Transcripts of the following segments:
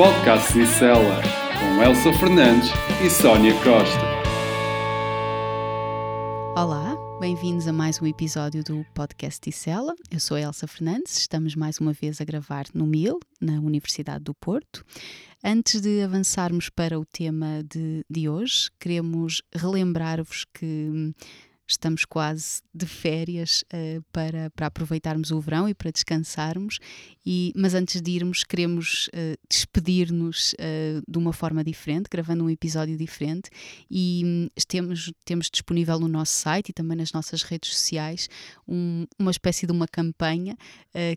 Podcast Cicela, com Elsa Fernandes e Sónia Costa. Olá, bem-vindos a mais um episódio do Podcast Ticela. Eu sou a Elsa Fernandes, estamos mais uma vez a gravar no MIL, na Universidade do Porto. Antes de avançarmos para o tema de, de hoje, queremos relembrar-vos que estamos quase de férias uh, para, para aproveitarmos o verão e para descansarmos, e, mas antes de irmos, queremos uh, despedir-nos uh, de uma forma diferente, gravando um episódio diferente, e um, temos, temos disponível no nosso site e também nas nossas redes sociais um, uma espécie de uma campanha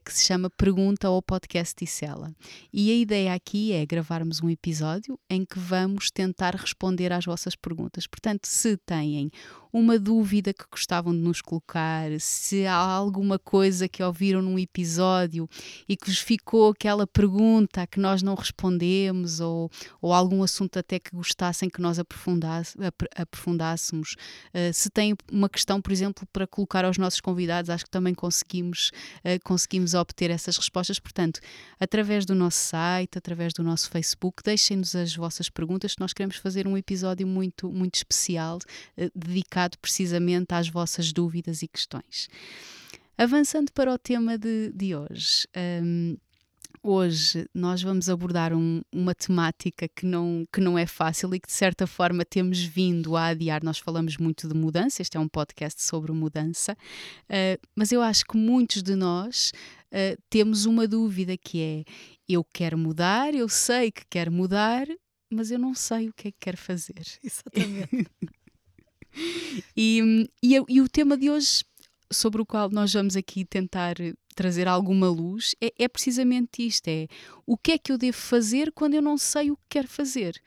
que se chama Pergunta ao Podcast Ticela. E a ideia aqui é gravarmos um episódio em que vamos tentar responder às vossas perguntas. Portanto, se têm uma dúvida que gostavam de nos colocar, se há alguma coisa que ouviram num episódio e que vos ficou aquela pergunta que nós não respondemos, ou, ou algum assunto até que gostassem que nós aprofundássemos. Uh, se têm uma questão, por exemplo, para colocar aos nossos convidados, acho que também conseguimos, uh, conseguimos obter essas respostas. Portanto, através do nosso site, através do nosso Facebook, deixem-nos as vossas perguntas, que nós queremos fazer um episódio muito, muito especial, uh, dedicado dedicado precisamente às vossas dúvidas e questões. Avançando para o tema de, de hoje. Um, hoje nós vamos abordar um, uma temática que não, que não é fácil e que de certa forma temos vindo a adiar. Nós falamos muito de mudança, este é um podcast sobre mudança, uh, mas eu acho que muitos de nós uh, temos uma dúvida que é: eu quero mudar, eu sei que quero mudar, mas eu não sei o que é que quero fazer. Exatamente. E, e, e, o tema de hoje, sobre o qual nós vamos aqui tentar trazer alguma luz, é, é precisamente isto: é o que é que eu devo fazer quando eu não sei o que quero fazer.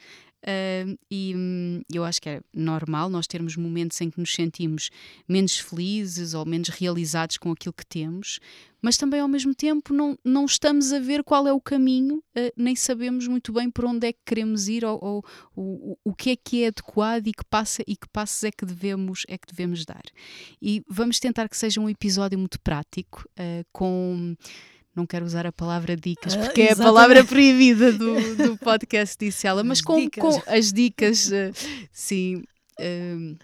Uh, e hum, eu acho que é normal nós termos momentos em que nos sentimos menos felizes ou menos realizados com aquilo que temos, mas também ao mesmo tempo não, não estamos a ver qual é o caminho, uh, nem sabemos muito bem por onde é que queremos ir ou, ou, ou, o que é que é adequado e que, passa, e que passos é que, devemos, é que devemos dar. E vamos tentar que seja um episódio muito prático, uh, com não quero usar a palavra dicas, ah, porque é a palavra proibida do, do podcast, disse ela, mas com, com, as dicas, uh, sim. Uh,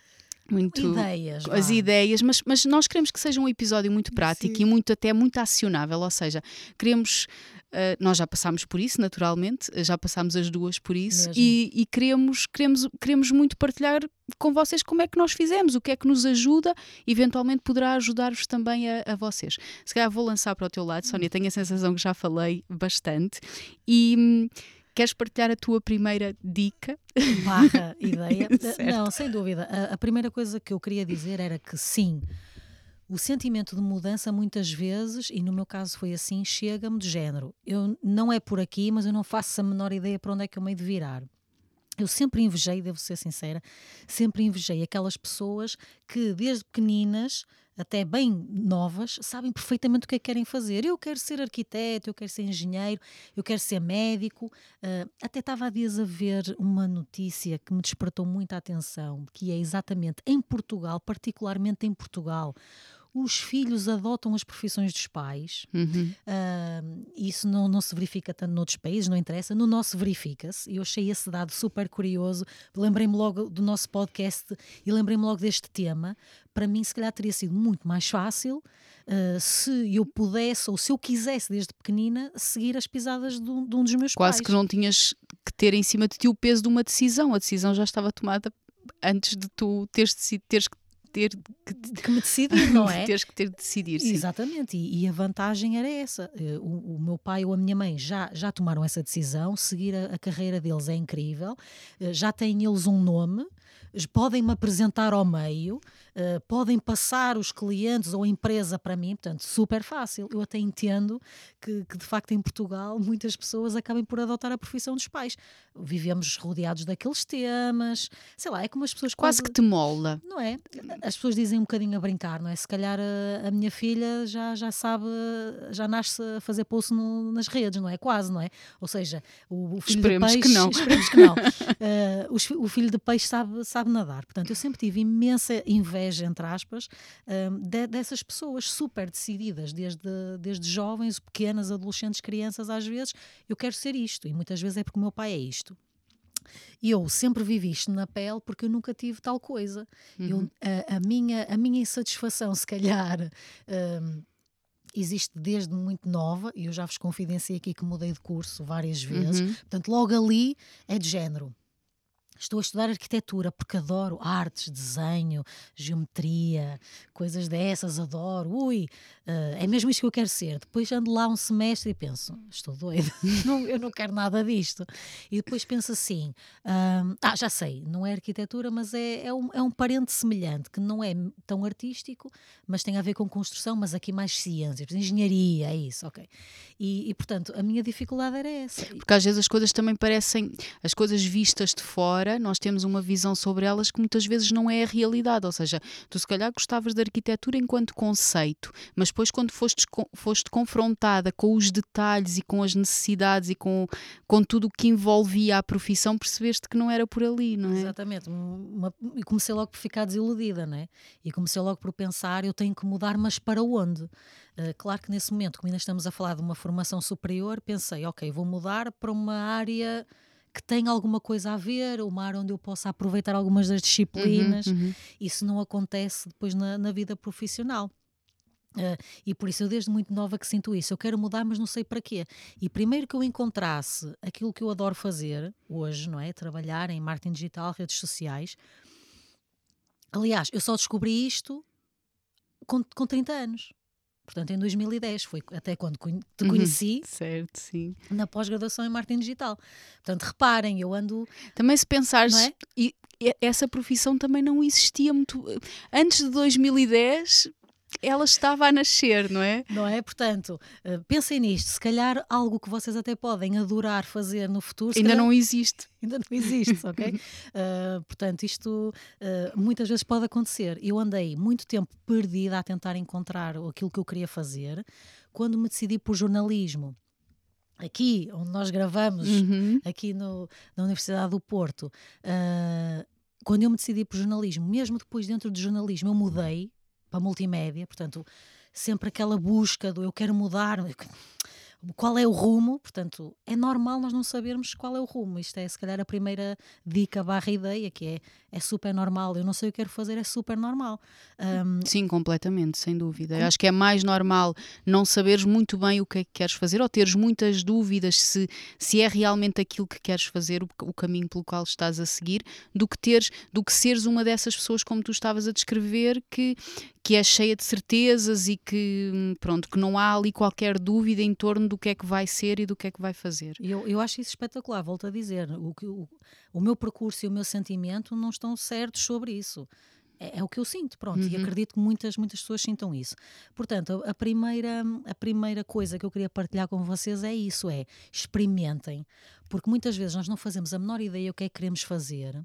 muito ideias, as ideias, mas, mas nós queremos que seja um episódio muito prático Sim. e muito até muito acionável, ou seja, queremos Uh, nós já passámos por isso, naturalmente, já passámos as duas por isso e, e, queremos, queremos, queremos muito partilhar com vocês como é que nós fizemos, o que é que nos ajuda, eventualmente poderá ajudar-vos também a, a, vocês. Se calhar vou lançar para o teu lado, Sónia, tenho a sensação que já falei bastante e. Queres partilhar a tua primeira dica? Barra ideia? Não, sem dúvida. A, a, primeira coisa que eu queria dizer era que sim, o sentimento de mudança muitas vezes, e no meu caso foi assim, chega-me de género. Eu não é por aqui, mas eu não faço a menor ideia para onde é que eu me de virar. Eu sempre invejei, devo ser sincera, sempre invejei aquelas pessoas que desde pequeninas até bem novas, sabem perfeitamente o que é que querem fazer. Eu quero ser arquiteto, eu quero ser engenheiro, eu quero ser médico. Uh, até estava há dias a ver uma notícia que me despertou muita atenção, que é exatamente em Portugal, particularmente em Portugal, os filhos adotam as profissões dos pais. Uhum. Uh, isso não, não se verifica tanto noutros países, não interessa. No nosso verifica-se. Eu achei esse dado super curioso. Lembrei-me logo do nosso podcast e lembrei-me logo deste tema. Para mim, se calhar teria sido muito mais fácil uh, se eu pudesse ou se eu quisesse desde pequenina seguir as pisadas de um, de um dos meus Quase pais. Quase que não tinhas que ter em cima de ti o peso de uma decisão. A decisão já estava tomada antes de tu teres, teres que ter que, que me decidir, não é? Teres que ter de decidir, sim. Exatamente, e, e, a vantagem era essa. Eh, o, o, meu pai ou a minha mãe já, já tomaram essa decisão, seguir a, a carreira deles é incrível, eh, já têm eles um nome, podem me apresentar ao meio, uh, podem passar os clientes ou a empresa para mim, portanto, super fácil. Eu até entendo que, que, de facto em Portugal muitas pessoas acabem por adotar a profissão dos pais. Vivemos rodeados daqueles temas, sei lá, é como as pessoas quase, quase que te molda. Não é? As pessoas dizem um bocadinho a brincar, não é? Se calhar a, a minha filha já, já sabe, já nasce a fazer poço no, nas redes, não é? Quase, não é? Ou seja, o, o filho esperemos de peixe. Que não. Esperemos que não. Uh, o, o filho de peixe sabe, sabe sabe nadar. Portanto, eu sempre tive imensa inveja, entre aspas, um, de, dessas pessoas super decididas, desde, desde jovens, pequenas, adolescentes, crianças, às vezes, eu quero ser isto. E muitas vezes é porque o meu pai é isto. E eu sempre vivi isto na pele porque eu nunca tive tal coisa. Uhum. Eu, a, a, minha, a minha insatisfação, se calhar. Um, existe desde muito nova, e eu já vos confidenciei aqui que mudei de curso várias vezes, uhum. portanto, logo ali é de género. Estou a estudar arquitetura porque adoro artes, desenho, geometria, coisas dessas, adoro. Ui, uh, é mesmo isto que eu quero ser. Depois ando lá um semestre e penso, estou doida, não, eu não quero nada disto. E depois penso assim, ah, já sei, não é arquitetura, mas é, é, um, é um parente semelhante, que não é tão artístico, mas tem a ver com construção, mas aqui mais ciências, engenharia, é isso, ok. E, e portanto, a minha dificuldade era essa. Porque às vezes as coisas também parecem, as coisas vistas de fora, nós temos uma visão sobre elas que muitas vezes não é a realidade. Ou seja, tu se calhar gostavas da arquitetura enquanto conceito, mas depois, quando foste, foste confrontada com os detalhes e com as necessidades e com, com tudo o que envolvia a profissão, percebeste que não era por ali, não é? Exatamente. e comecei logo por ficar desiludida, não é? E comecei logo por pensar: eu tenho que mudar, mas para onde? Uh, claro que nesse momento, como ainda estamos a falar de uma formação superior, pensei, ok, vou mudar para uma área que tem alguma coisa a ver, uma área onde eu possa aproveitar algumas das disciplinas. Uhum, uhum. Isso não acontece depois na, na vida profissional. Uh, e por isso eu desde muito nova que sinto isso. Eu quero mudar, mas não sei para quê. E primeiro que eu encontrasse aquilo que eu adoro fazer hoje, não é? Trabalhar em marketing digital, redes sociais. Aliás, eu só descobri isto com, com 30 anos portanto em 2010, foi até quando te uhum. conheci uhum, certo, sim. na pós-graduação em marketing digital. Portanto, reparem, eu ando. Também se pensares, é? e, essa profissão também não existia muito. Antes de 2010, ela estava a nascer, não é? Não é? Portanto, uh, pensem nisto. Se calhar algo que vocês até podem adorar fazer no futuro. Ainda calhar, não existe. Ainda não existe, ok? uh, portanto, isto uh, muitas vezes pode acontecer. Eu andei muito tempo perdida a tentar encontrar aquilo que eu queria fazer quando me decidi por jornalismo aqui onde nós gravamos, uhum. aqui no, na Universidade do Porto, uh, quando eu me decidi por jornalismo, mesmo depois dentro do jornalismo, eu mudei para multimédia, portanto, sempre aquela busca do eu quero mudar, qual é o rumo, portanto, é normal nós não sabermos qual é o rumo. Isto é, se calhar, a primeira dica barra ideia, que é, é super normal. Eu não sei o que quero fazer, é super normal. Um, Sim, completamente, sem dúvida. Com... Acho que é mais normal não saberes muito bem o que é que queres fazer ou teres muitas dúvidas se, se é realmente aquilo que queres fazer, o, o caminho pelo qual estás a seguir, do que teres, do que seres uma dessas pessoas como tu estavas a descrever, que, que é cheia de certezas e que, pronto, que não há ali qualquer dúvida em torno do que é que vai ser e do que é que vai fazer. Eu, eu acho isso espetacular, volto a dizer. O, o, o meu percurso e o meu sentimento não estão certos sobre isso. É, é, o que eu sinto, pronto, uhum. e acredito que muitas, muitas pessoas sintam isso. Portanto, a primeira, a primeira coisa que eu queria partilhar com vocês é isso: é experimentem, porque muitas vezes nós não fazemos a menor ideia o que é que queremos fazer,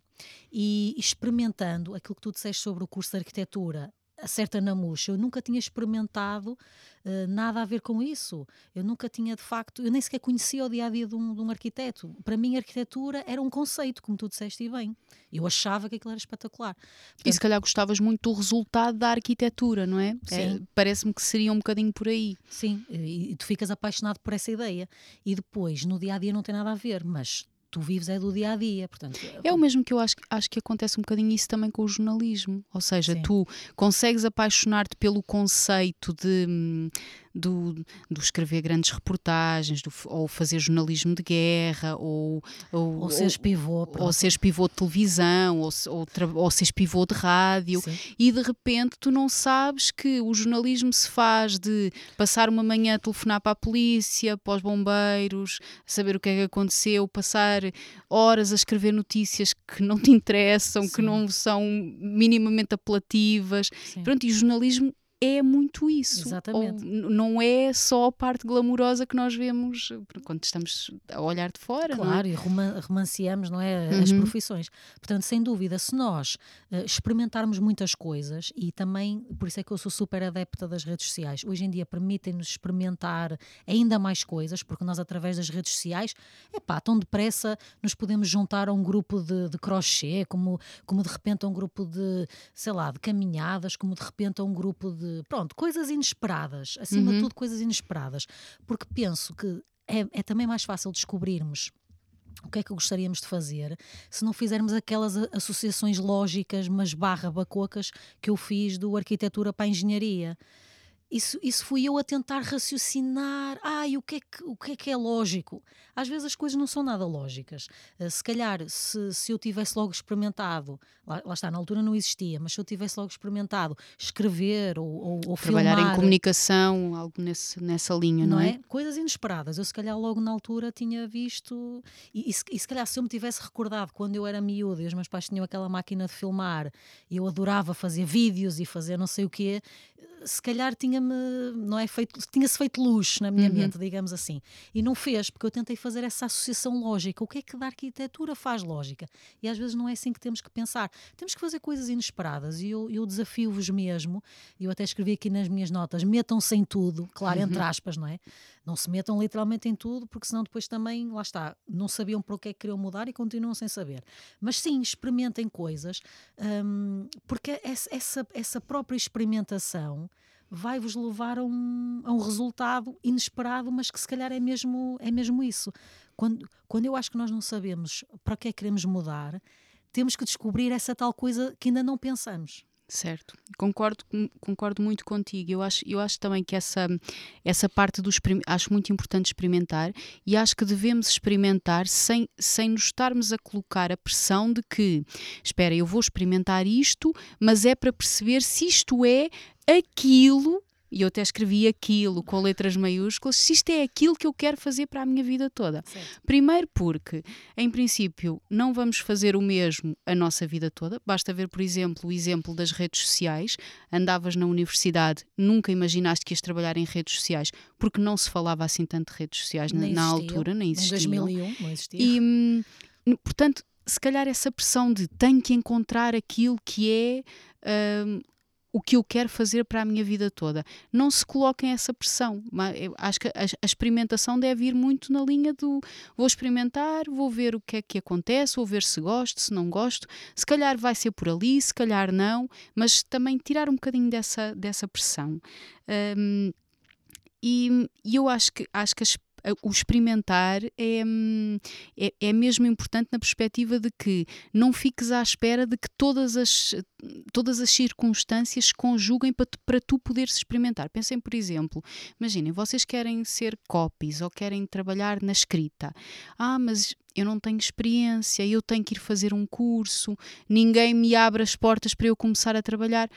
e experimentando aquilo que tu disseste sobre o curso de arquitetura acerta na murcha. Eu nunca tinha experimentado uh, nada a ver com isso. Eu nunca tinha, de facto, eu nem sequer conhecia o dia a dia de um, de um, arquiteto. Para mim, a arquitetura era um conceito, como tu disseste e bem. Eu achava que aquilo era espetacular. Portanto, e se calhar gostavas muito do resultado da arquitetura, não é? é Parece-me que seria um bocadinho por aí. Sim, e, e tu ficas apaixonado por essa ideia. E depois, no dia a dia, não tem nada a ver, mas tu vives é do dia a dia. Portanto, é o mesmo que eu acho, acho que acontece um bocadinho isso também com o jornalismo. Ou seja, Sim. tu consegues apaixonar-te pelo conceito de hum, do, do escrever grandes reportagens, do, ou fazer jornalismo de guerra, ou, ou, ou seres pivô, ou seres pivô de televisão, ou, ou, ou seres pivô de rádio, Sim. e de repente tu não sabes que o jornalismo se faz de passar uma manhã a telefonar para a polícia, para os bombeiros, saber o que é que aconteceu, passar horas a escrever notícias que não te interessam, Sim. que não são minimamente apelativas. Sim. Pronto, e o jornalismo é muito isso. Exatamente. Ou, não é só a parte glamourosa que nós vemos quando estamos a olhar de fora. Claro, não é? e romanceamos não é, as uhum. profissões. Portanto, sem dúvida, se nós uh, experimentarmos muitas coisas, e também, por isso é que eu sou super adepta das redes sociais, hoje em dia permitem-nos experimentar ainda mais coisas, porque nós, através das redes sociais, é pá, tão depressa nos podemos juntar a um grupo de, de crochê, como, como de repente a um grupo de, sei lá, de caminhadas, como de repente a um grupo de de pronto, coisas inesperadas, acima uhum. de tudo coisas inesperadas, porque penso que é, é também mais fácil descobrirmos o que é que gostaríamos de fazer se não fizermos aquelas associações lógicas, mas barra bacocas que eu fiz do arquitetura para a engenharia isso, isso fui eu a tentar raciocinar. Ai, o que, é que, o que é que é lógico? Às vezes as coisas não são nada lógicas. Uh, se calhar, se, se eu tivesse logo experimentado, lá, lá, está, na altura não existia, mas se eu tivesse logo experimentado escrever ou, ou, ou Trabalhar filmar, em comunicação, algo nesse, nessa linha, não, não é? é? Coisas inesperadas. Eu, se calhar, logo na altura tinha visto. E, e, se, e se calhar, se eu me tivesse recordado quando eu era miúdo e os meus pais tinham aquela máquina de filmar e eu adorava fazer vídeos e fazer não sei o quê, se calhar tinha-me, não é feito, tinha-se feito luz na minha uhum. mente, digamos assim. E não fez, porque eu tentei fazer essa associação lógica. O que é que da arquitetura faz lógica? E às vezes não é assim que temos que pensar. Temos que fazer coisas inesperadas e eu, eu desafio-vos mesmo, eu até escrevi aqui nas minhas notas, metam-se em tudo, claro, entre uhum. aspas, não é? Não se metam literalmente em tudo, porque senão depois também, lá está, não sabiam para o que é que queriam mudar e continuam sem saber. Mas sim, experimentem coisas, hum, porque essa, essa própria experimentação vai-vos levar a um, a um resultado inesperado, mas que se calhar é mesmo, é mesmo isso. Quando, quando eu acho que nós não sabemos para que é que queremos mudar, temos que descobrir essa tal coisa que ainda não pensamos. Certo, concordo, concordo muito contigo. Eu acho, eu acho também que essa, essa parte do acho muito importante experimentar e acho que devemos experimentar sem, sem nos estarmos a colocar a pressão de que, espera, eu vou experimentar isto, mas é para perceber se isto é aquilo e eu até escrevi aquilo com letras maiúsculas, se isto é aquilo que eu quero fazer para a minha vida toda. Certo. Primeiro porque, em princípio, não vamos fazer o mesmo a nossa vida toda. Basta ver, por exemplo, o exemplo das redes sociais. Andavas na universidade, nunca imaginaste que ias trabalhar em redes sociais, porque não se falava assim tanto de redes sociais na, na, altura, nem existia. Em 2001 não existia. E, hum, portanto, se calhar essa pressão de tenho que encontrar aquilo que é... Hum, o que eu quero fazer para a minha vida toda. Não se coloquem essa pressão. Acho que a, experimentação deve ir muito na linha do vou experimentar, vou ver o que é que acontece, vou ver se gosto, se não gosto. Se calhar vai ser por ali, se calhar não, mas também tirar um bocadinho dessa, dessa pressão. Um, e, e, eu acho que, acho que o experimentar é, hum, é, é, mesmo importante na perspectiva de que não fiques à espera de que todas as, todas as circunstâncias conjuguem para tu, para tu poderes experimentar. Pensem, por exemplo, imaginem, vocês querem ser copies ou querem trabalhar na escrita. Ah, mas eu não tenho experiência, eu tenho que ir fazer um curso, ninguém me abre as portas para eu começar a trabalhar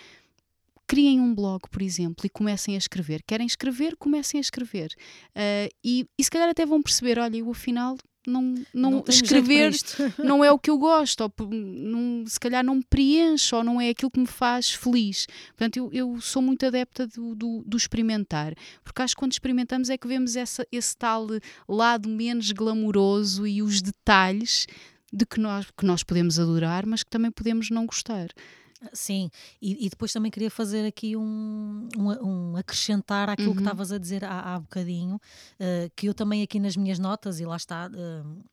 criem um blog, por exemplo, e comecem a escrever. Querem escrever? Comecem a escrever. Uh, e, e se calhar até vão perceber: olha, eu afinal não, não, não escrever não é o que eu gosto, ou não, se calhar não me preenche, ou não é aquilo que me faz feliz. Portanto, eu, eu sou muito adepta do, do, do, experimentar, porque acho que quando experimentamos é que vemos essa, esse tal lado menos glamouroso e os detalhes de que nós, que nós podemos adorar, mas que também podemos não gostar. Sim, e, e, depois também queria fazer aqui um, um, um acrescentar àquilo uhum. que estavas a dizer há, há bocadinho, uh, que eu também aqui nas minhas notas, e lá está, uh,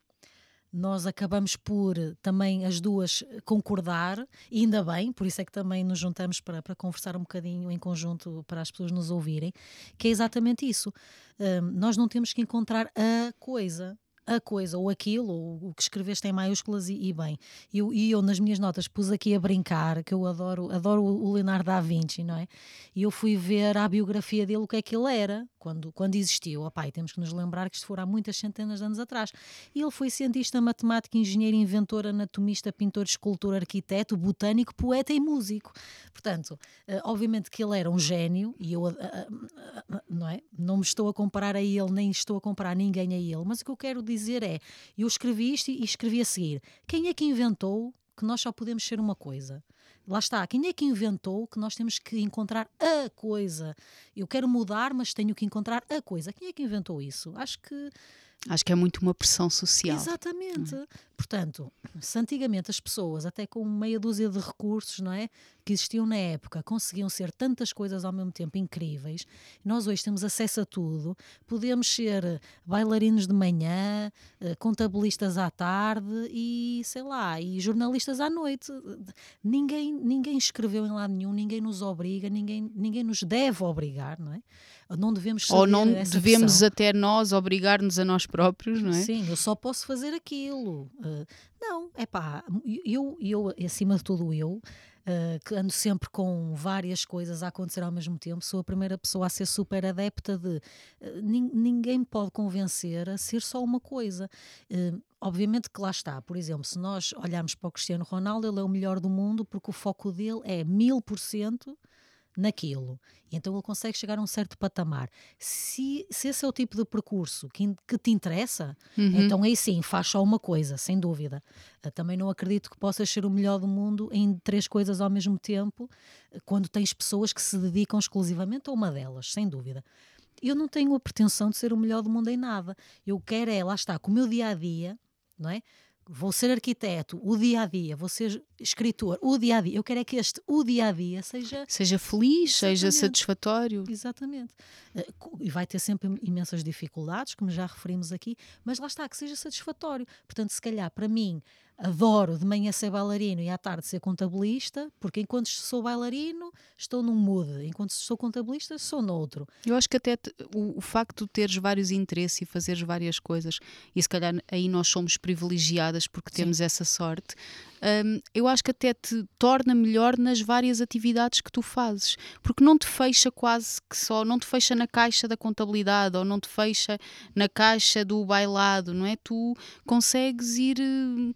nós acabamos por também as duas concordar, e ainda bem, por isso é que também nos juntamos para, para conversar um bocadinho em conjunto para as pessoas nos ouvirem, que é exatamente isso. Uh, nós não temos que encontrar a coisa, a coisa ou aquilo, ou o que escreveste em maiúsculas e, e bem. E eu, eu nas minhas notas pus aqui a brincar, que eu adoro, adoro o Leonardo da Vinci, não é? E eu fui ver a biografia dele, o que é que ele era, quando, quando existiu. Oh, pai, temos que nos lembrar que isto foi há muitas centenas de anos atrás. E ele foi cientista, matemático, engenheiro, inventor, anatomista, pintor, escultor, arquiteto, botânico, poeta e músico. Portanto, uh, obviamente que ele era um gênio, e eu uh, uh, não, é? não me estou a comparar a ele, nem estou a comparar ninguém a ele, mas o que eu quero dizer é: eu escrevi isto e escrevi a seguir. Quem é que inventou que nós só podemos ser uma coisa? Lá está, quem é que inventou que nós temos que encontrar a coisa? Eu quero mudar, mas tenho que encontrar a coisa. Quem é que inventou isso? Acho que Acho que é muito uma pressão social. Exatamente. Hum. Portanto, se antigamente as pessoas, até com meia dúzia de recursos, não é? Que existiam na época, conseguiam ser tantas coisas ao mesmo tempo incríveis, nós hoje temos acesso a tudo. Podemos ser bailarinos de manhã, eh, contabilistas à tarde e, sei lá, e jornalistas à noite. Ninguém, ninguém escreveu em lado nenhum, ninguém nos obriga, ninguém, ninguém nos deve obrigar, não é? Não devemos Ou não devemos pressão. até nós obrigar-nos a nós próprios, não é? Sim, eu só posso fazer aquilo. Uh, não, é pá, eu, eu, acima de tudo, eu. Uh, que ando sempre com várias coisas a acontecer ao mesmo tempo, sou a primeira pessoa a ser super adepta de uh, ninguém me pode convencer a ser só uma coisa. Uh, obviamente que lá está, por exemplo, se nós olharmos para o Cristiano Ronaldo, ele é o melhor do mundo porque o foco dele é mil por cento naquilo. E então ele consegue chegar a um certo patamar. Se, se esse é o tipo de percurso que, que te interessa, uhum. então aí sim, faz só uma coisa, sem dúvida. Eu também não acredito que possas ser o melhor do mundo em três coisas ao mesmo tempo, quando tens pessoas que se dedicam exclusivamente a uma delas, sem dúvida. Eu não tenho a pretensão de ser o melhor do mundo em nada. Eu quero é, lá está, com o meu dia a dia, não é? Vou ser arquiteto, o dia a dia, vou ser escritor, o dia a dia. Eu quero é que este o dia a dia seja seja feliz, Exatamente. seja satisfatório. Exatamente. Eh, e vai ter sempre imensas dificuldades, como já referimos aqui, mas lá está, que seja satisfatório. Portanto, se calhar para mim adoro de manhã ser bailarino e à tarde ser contabilista, porque enquanto sou bailarino estou num mood, enquanto sou contabilista sou noutro. Eu acho que até te, o, o, facto de teres vários interesses e fazeres várias coisas, e se calhar aí nós somos privilegiadas porque Sim. temos essa sorte, um, eu acho que até te torna melhor nas várias atividades que tu fazes, porque não te fecha quase que só, não te fecha na caixa da contabilidade ou não te fecha na caixa do bailado, não é? Tu consegues ir. Uh,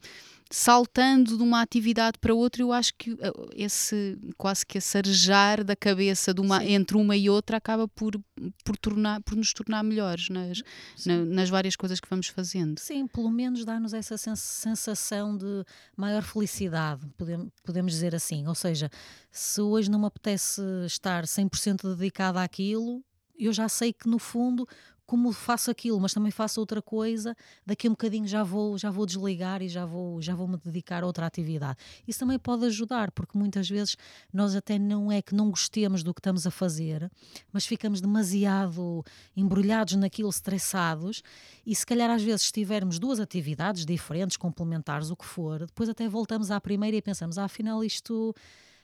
saltando de uma atividade para outra, eu acho que eh, esse quase que esse arejar da cabeça de uma, entre uma e outra acaba por, por, tornar, por nos tornar melhores nas, na, nas várias coisas que vamos fazendo. Sim, pelo menos dá-nos essa sensação de maior felicidade, podemos, podemos dizer assim. Ou seja, se hoje não me apetece estar 100% dedicada àquilo, eu já sei que no fundo como faço aquilo, mas também faço outra coisa, daqui a um bocadinho já vou, já vou desligar e já vou, já vou me dedicar a outra atividade. Isso também pode ajudar, porque muitas vezes nós até não é que não gostemos do que estamos a fazer, mas ficamos demasiado embrulhados naquilo, estressados, e se calhar às vezes tivermos duas atividades diferentes, complementares, o que for, depois até voltamos à primeira e pensamos, ah, afinal isto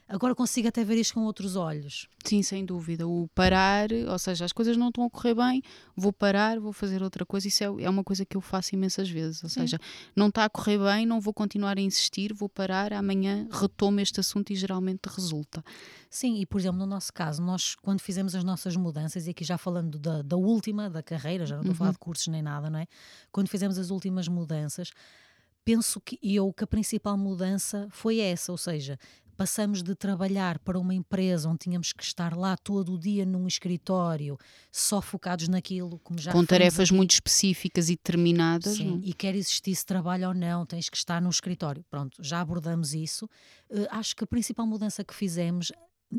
agora consigo até ver isto com outros olhos. Sim, sem dúvida. O parar, ou seja, as coisas não estão a correr bem, vou parar, vou fazer outra coisa. Isso é, é uma coisa que eu faço imensas vezes. Ou Sim. seja, não está a correr bem, não vou continuar a insistir, vou parar, amanhã retomo este assunto e geralmente resulta. Sim, e por exemplo, no nosso caso, nós quando fizemos as nossas mudanças, e aqui já falando da, da última, da carreira, já não estou uhum. a falar uhum. de cursos nem nada, não é? Quando fizemos as últimas mudanças, penso que eu que a principal mudança foi essa, ou seja, passamos de trabalhar para uma empresa onde tínhamos que estar lá todo o dia num escritório, só focados naquilo, como já Com tarefas aqui. muito específicas e determinadas. Sim, não? e quer existir esse trabalho ou não, tens que estar no escritório. Pronto, já abordamos isso. Uh, acho que a principal mudança que fizemos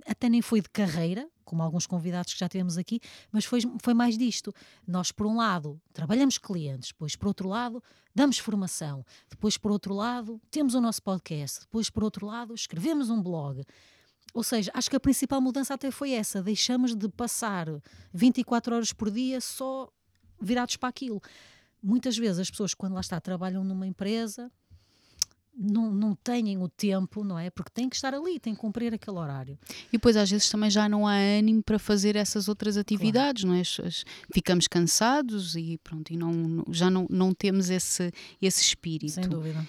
até nem foi de carreira, como alguns convidados que já tivemos aqui, mas foi, foi mais disto. Nós, por um lado, trabalhamos clientes, depois, por outro lado, damos formação, depois, por outro lado, temos o nosso podcast, depois, por outro lado, escrevemos um blog. Ou seja, acho que a principal mudança até foi essa: deixamos de passar 24 horas por dia só virados para aquilo. Muitas vezes as pessoas, quando lá está, trabalham numa empresa, não, não têm o tempo, não é? Porque têm que estar ali, têm que cumprir aquele horário. E depois às vezes também já não há ânimo para fazer essas outras atividades, claro. não é? Ficamos cansados e pronto, e não, já não, não temos esse, esse espírito. Sem dúvida.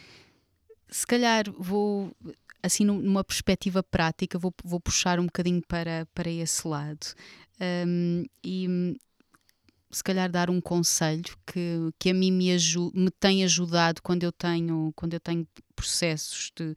Se calhar vou, assim numa perspectiva prática, vou, vou puxar um bocadinho para, para esse lado. Um, e se calhar dar um conselho que, que a mim me, me tem ajudado quando eu tenho quando eu tenho processos de,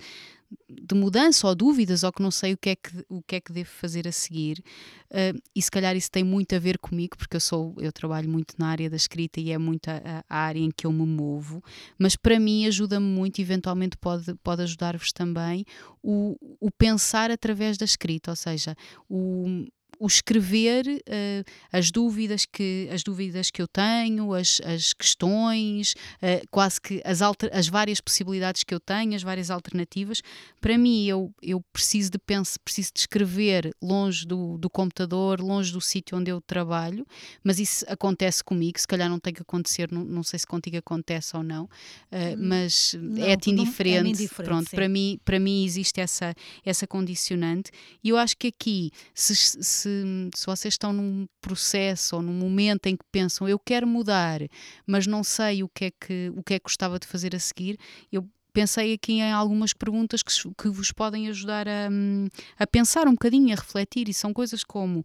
de mudança ou dúvidas ou que não sei o que é que, o que, é que devo fazer a seguir. Uh, e se calhar isso tem muito a ver comigo, porque eu sou eu trabalho muito na área da escrita e é muito a, a área em que eu me movo, mas para mim ajuda-me muito, eventualmente pode, pode ajudar-vos também, o, o pensar através da escrita, ou seja, o o escrever uh, as dúvidas que as dúvidas que eu tenho, as, as questões, uh, quase que as, alter, as várias possibilidades que eu tenho, as várias alternativas. Para mim, eu, eu preciso de pensar, preciso de escrever longe do, do computador, longe do sítio onde eu trabalho, mas isso acontece comigo, se calhar não tem que acontecer, não, não sei se contigo acontece ou não, uh, mas é-te indiferente. É indiferente. Pronto, para mim, para mim existe essa, essa condicionante e eu acho que aqui, se, se se, se vocês estão num processo ou num momento em que pensam eu quero mudar, mas não sei o que é que, o que, é que gostava de fazer a seguir, eu pensei aqui em algumas perguntas que, que vos podem ajudar a, a, pensar um bocadinho, a refletir, e são coisas como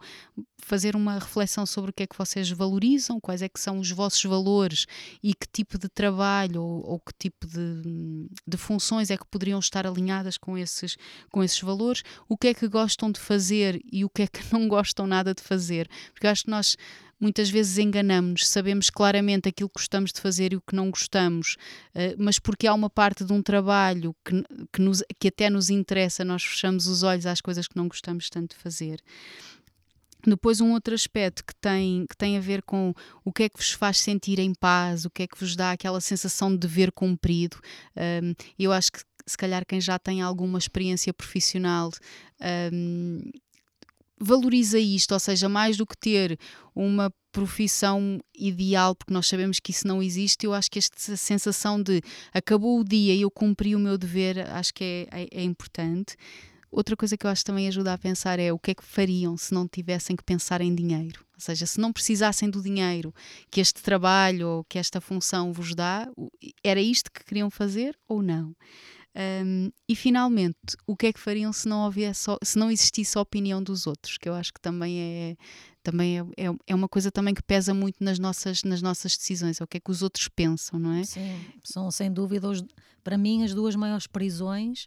fazer uma reflexão sobre o que é que vocês valorizam, quais é que são os vossos valores e que tipo de trabalho ou, ou que tipo de, de, funções é que poderiam estar alinhadas com esses, com esses valores, o que é que gostam de fazer e o que é que não gostam nada de fazer, porque acho que nós muitas vezes enganamos-nos, sabemos claramente aquilo que gostamos de fazer e o que não gostamos, uh, mas porque há uma parte de um trabalho que, que, nos, que até nos interessa, nós fechamos os olhos às coisas que não gostamos tanto de fazer. Depois, um outro aspecto que tem, que tem a ver com o que é que vos faz sentir em paz, o que é que vos dá aquela sensação de dever cumprido. Um, eu acho que, se calhar, quem já tem alguma experiência profissional um, valoriza isto, ou seja, mais do que ter uma profissão ideal, porque nós sabemos que isso não existe, eu acho que esta sensação de acabou o dia e eu cumpri o meu dever, acho que é, é, é importante. Outra coisa que eu acho que também ajuda a pensar é o que é que fariam se não tivessem que pensar em dinheiro. Ou seja, se não precisassem do dinheiro que este trabalho ou que esta função vos dá, era isto que queriam fazer ou não? Um, e finalmente, o que é que fariam se não, houvesse, se não existisse a opinião dos outros? Que eu acho que também é, também é, é, é, uma coisa também que pesa muito nas nossas, nas nossas decisões, é o que é que os outros pensam, não é? Sim, são sem dúvida, os, para mim, as duas maiores prisões.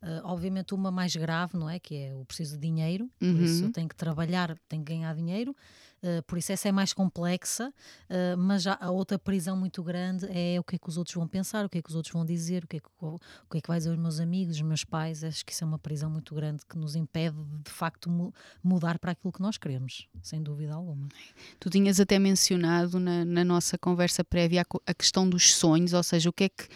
Uh, obviamente uma mais grave, não é? Que é o preciso de dinheiro, uhum. por isso eu tenho que trabalhar, tenho que ganhar dinheiro. Uh, por isso essa é mais complexa, uh, mas já a outra prisão muito grande é o que é que os outros vão pensar, o que é que os outros vão dizer, o que é que, o, que, é que vai dizer os meus amigos, os meus pais. Acho que isso é uma prisão muito grande que nos impede de, de facto mu mudar para aquilo que nós queremos, sem dúvida alguma. Tu tinhas até mencionado na, na nossa conversa prévia a, a questão dos sonhos, ou seja, o que é que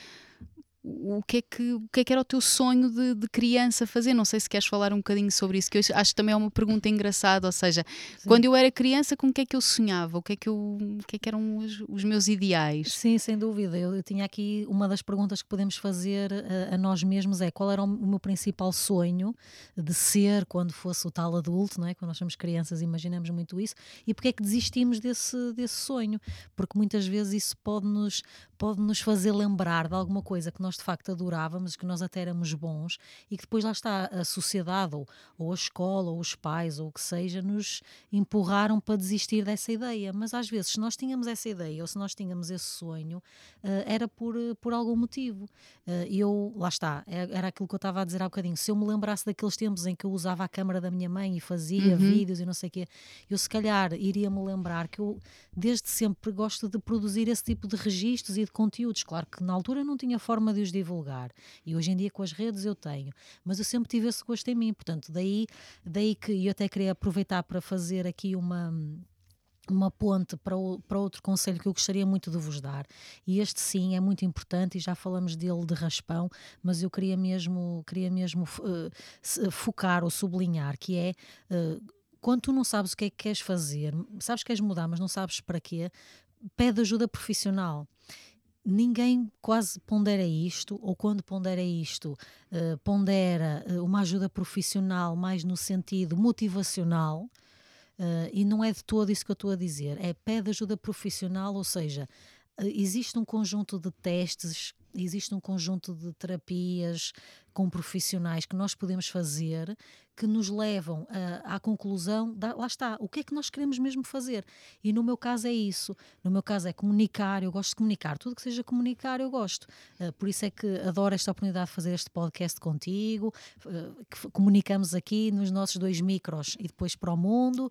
o que é que, o que, é que era o teu sonho de, de, criança fazer? Não sei se queres falar um bocadinho sobre isso, que eu acho que também é uma pergunta engraçada. Ou seja, Sim. quando eu era criança, com o que é que eu sonhava? O que é que, eu, o que, é que eram os, os meus ideais? Sim, sem dúvida. Eu, eu, tinha aqui uma das perguntas que podemos fazer a, a, nós mesmos: é qual era o, o, meu principal sonho de ser quando fosse o tal adulto, não é? Quando nós somos crianças, imaginamos muito isso, e porque é que desistimos desse, desse sonho? Porque muitas vezes isso pode-nos pode -nos fazer lembrar de alguma coisa que nós de facto adorávamos, que nós até éramos bons e que depois lá está a sociedade ou, ou a escola ou os pais ou o que seja nos empurraram para desistir dessa ideia. Mas às vezes, se nós tínhamos essa ideia ou se nós tínhamos esse sonho, uh, era por, por algum motivo. Uh, eu, lá está, é, era aquilo que eu estava a dizer há bocadinho. Se eu me lembrasse daqueles tempos em que eu usava a câmara da minha mãe e fazia uhum. vídeos e não sei o quê, eu se calhar iria me lembrar que eu desde sempre gosto de produzir esse tipo de registros e de conteúdos. Claro que na altura não tinha forma de os divulgar. E hoje em dia com as redes eu tenho. Mas eu sempre tive esse gosto em mim. Portanto, daí, daí que eu até queria aproveitar para fazer aqui uma uma ponte para, o, para outro conselho que eu gostaria muito de vos dar. E este sim é muito importante e já falamos dele de raspão, mas eu queria mesmo, queria mesmo uh, focar ou sublinhar que é uh, quando tu não sabes o que é que queres fazer, sabes que queres mudar, mas não sabes para quê, pede ajuda profissional ninguém quase pondera isto, ou quando pondera isto, uh, pondera uh, uma ajuda profissional mais no sentido motivacional, uh, e não é de todo isso que eu estou a dizer, é pede ajuda profissional, ou seja, existe um conjunto de testes existe um conjunto de terapias com profissionais que nós podemos fazer que nos levam à conclusão, da, lá está, o que é que nós queremos mesmo fazer. E no meu caso é isso. No meu caso é comunicar, eu gosto de comunicar. Tudo que seja comunicar, eu gosto. Uh, por isso é que adoro esta oportunidade de fazer este podcast contigo, uh, que comunicamos aqui nos nossos dois micros e depois para o mundo.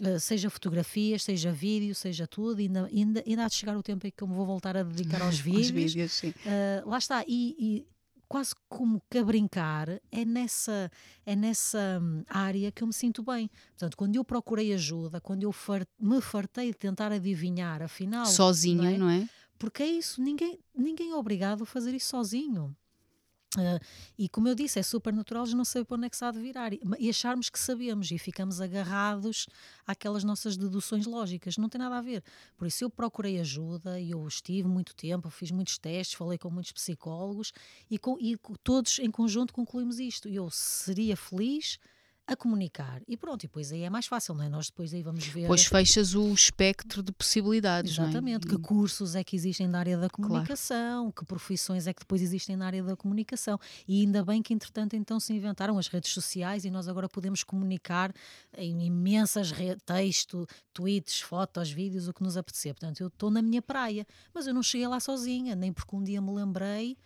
Uh, seja fotografias, seja vídeo, seja tudo, ainda, ainda, ainda há de chegar o tempo em que eu me vou voltar a dedicar aos vídeos. vídeos uh, lá está, e, e, quase como que a brincar, é nessa, é nessa hum, área que eu me sinto bem. Portanto, quando eu procurei ajuda, quando eu fart, me fartei de tentar adivinhar, afinal. Sozinho, não é? Não é? Porque é isso, ninguém, ninguém é obrigado a fazer isso sozinho. Uh, e como eu disse, é super natural de não saber para onde é que se há de virar e, e, acharmos que sabemos e ficamos agarrados àquelas nossas deduções lógicas. Não tem nada a ver. Por isso eu procurei ajuda e eu estive muito tempo, fiz muitos testes, falei com muitos psicólogos e, com, e todos em conjunto concluímos isto. Eu seria feliz a comunicar. E pronto, e depois aí é mais fácil, não é? Nós depois aí vamos ver. Pois fechas o espectro de possibilidades. Exatamente. É? Que cursos é que existem na área da comunicação, claro. que profissões é que depois existem na área da comunicação. E ainda bem que, entretanto, então se inventaram as redes sociais e nós agora podemos comunicar em imensas texto, tweets, fotos, vídeos, o que nos apetecer. Portanto, eu estou na minha praia, mas eu não cheguei lá sozinha, nem porque um dia me lembrei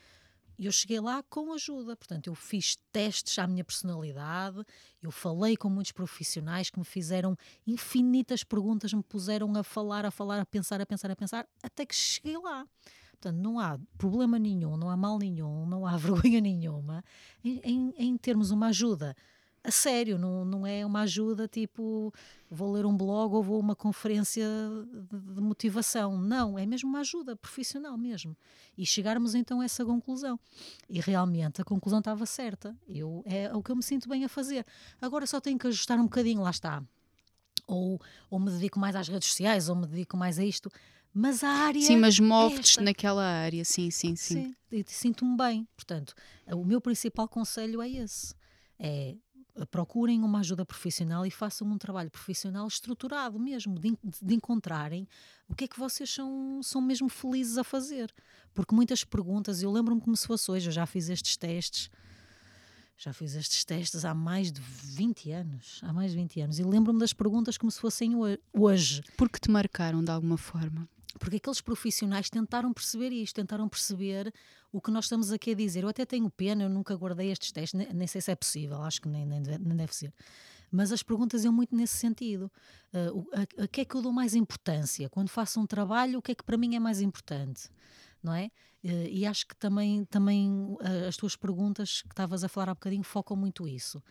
e eu cheguei lá com ajuda, portanto, eu fiz testes à minha personalidade, eu falei com muitos profissionais que me fizeram infinitas perguntas, me puseram a falar, a falar, a pensar, a pensar, a pensar, até que cheguei lá. Portanto, não há problema nenhum, não há mal nenhum, não há vergonha nenhuma em, em, em termos uma ajuda a sério, não, não é uma ajuda tipo vou ler um blog ou vou a uma conferência de, de, motivação. Não, é mesmo uma ajuda profissional mesmo. E chegarmos então a essa conclusão. E realmente a conclusão estava certa. Eu, é o que eu me sinto bem a fazer. Agora só tenho que ajustar um bocadinho, lá está. Ou, ou me dedico mais às redes sociais, ou me dedico mais a isto. Mas a área. Sim, mas é naquela área, sim, sim, sim. sim sinto-me bem. Portanto, o meu principal conselho é esse. É procurem uma ajuda profissional e façam um trabalho profissional estruturado mesmo, de, de, encontrarem o que é que vocês são, são mesmo felizes a fazer. Porque muitas perguntas, eu lembro-me como se fosse hoje, eu já fiz estes testes, já fiz estes testes há mais de 20 anos, há mais de 20 anos, e lembro-me das perguntas como se fossem hoje. Porque te marcaram de alguma forma? Porque aqueles profissionais tentaram perceber isto, tentaram perceber o que nós estamos aqui a dizer. Eu até tenho pena, eu nunca guardei estes testes, nem, nem sei se é possível, acho que nem, nem, nem deve ser. Mas as perguntas iam muito nesse sentido. Uh, a, a, que é que eu dou mais importância? Quando faço um trabalho, o que é que para mim é mais importante? Não é? Uh, e acho que também, também uh, as tuas perguntas que estavas a falar há bocadinho focam muito isso.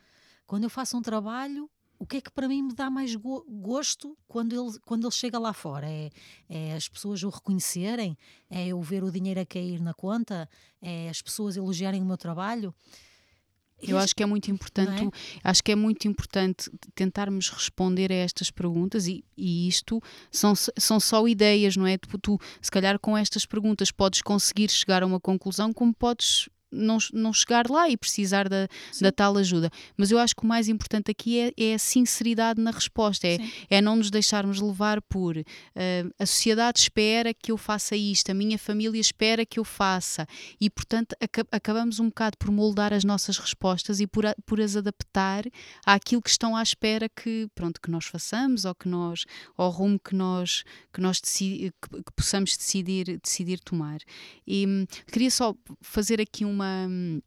Quando eu faço um trabalho, o que é que para mim me dá mais go gosto quando ele, quando ele chega lá fora? É, é as pessoas o reconhecerem? É eu ver o dinheiro a cair na conta? É as pessoas elogiarem o meu trabalho? Eu acho que é muito importante, é? acho que é muito importante tentarmos responder a estas perguntas e, e, isto são, são só ideias, não é? Tu, tu, se calhar com estas perguntas podes conseguir chegar a uma conclusão, como podes não, não chegar lá e precisar da, da tal ajuda. Mas eu acho que o mais importante aqui é, é a sinceridade na resposta, é, é não nos deixarmos levar por uh, a sociedade espera que eu faça isto, a minha família espera que eu faça e, portanto, ac acabamos um bocado por moldar as nossas respostas e por, a, por as adaptar àquilo que estão à espera que, pronto, que nós façamos ou que nós, ao rumo que nós, que nós decidi, que, que possamos decidir, decidir tomar. E hum, queria só fazer aqui uma uma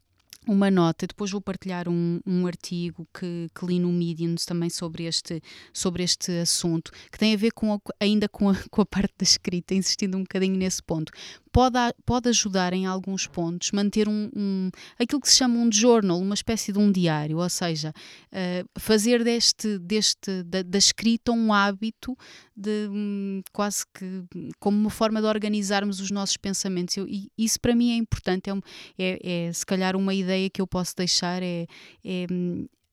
uma nota, depois vou partilhar um, um artigo que, que, li no Medium também sobre este, sobre este assunto, que tem a ver com a, ainda com a, com a parte da escrita, insistindo um bocadinho nesse ponto. Pode, pode ajudar em alguns pontos manter um, um aquilo que se chama um journal, uma espécie de um diário, ou seja, uh, fazer deste, deste da, da, escrita um hábito de um, quase que como uma forma de organizarmos os nossos pensamentos. Eu, e isso para mim é importante, é, é, é se calhar uma ideia ideia que eu posso deixar é, é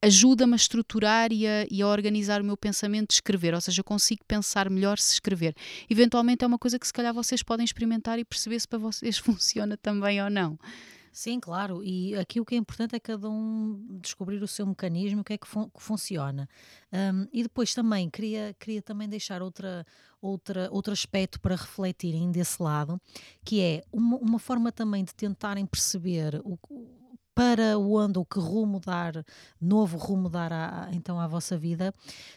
ajuda-me a estruturar e a, e a, organizar o meu pensamento de escrever, ou seja, eu consigo pensar melhor se escrever. Eventualmente é uma coisa que se calhar vocês podem experimentar e perceber se para vocês funciona também ou não. Sim, claro. E aqui o que é importante é cada um descobrir o seu mecanismo, o que é que, fun que funciona. Um, e depois também queria, queria também deixar outra, outra, outro aspecto para refletirem desse lado, que é uma, uma forma também de tentarem perceber o, para onde ou que rumo dar, novo rumo dar a, então à vossa vida,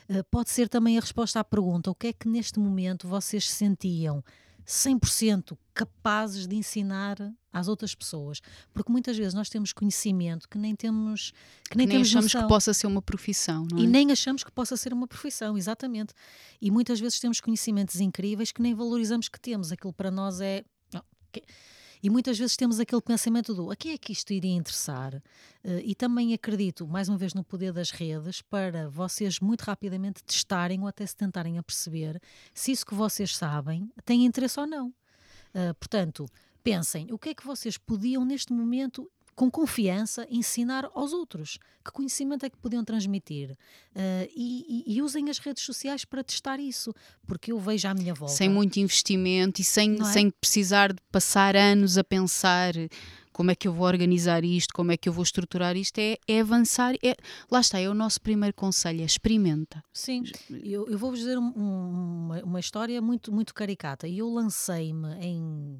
uh, pode ser também a resposta à pergunta: o que é que neste momento vocês sentiam 100% capazes de ensinar às outras pessoas, porque muitas vezes nós temos conhecimento que nem temos que nem, nem temos achamos noção. que possa ser uma profissão, não é? E nem achamos que possa ser uma profissão, exatamente. E muitas vezes temos conhecimentos incríveis que nem valorizamos que temos. Aquilo para nós é e muitas vezes temos aquele pensamento do a quem é que isto iria interessar? Uh, e também acredito, mais uma vez, no poder das redes para vocês muito rapidamente testarem ou até se tentarem a perceber se isso que vocês sabem tem interesse ou não. Uh, portanto, pensem o que é que vocês podiam neste momento com confiança, ensinar aos outros que conhecimento é que podiam transmitir. Uh, e, e, usem as redes sociais para testar isso, porque eu vejo à minha volta. Sem muito investimento e sem, é? sem precisar de passar anos a pensar como é que eu vou organizar isto, como é que eu vou estruturar isto, é, é avançar. É, lá está, é o nosso primeiro conselho, é experimenta. Sim, eu, eu vou-vos dizer um, uma, uma história muito, muito caricata. E eu lancei-me em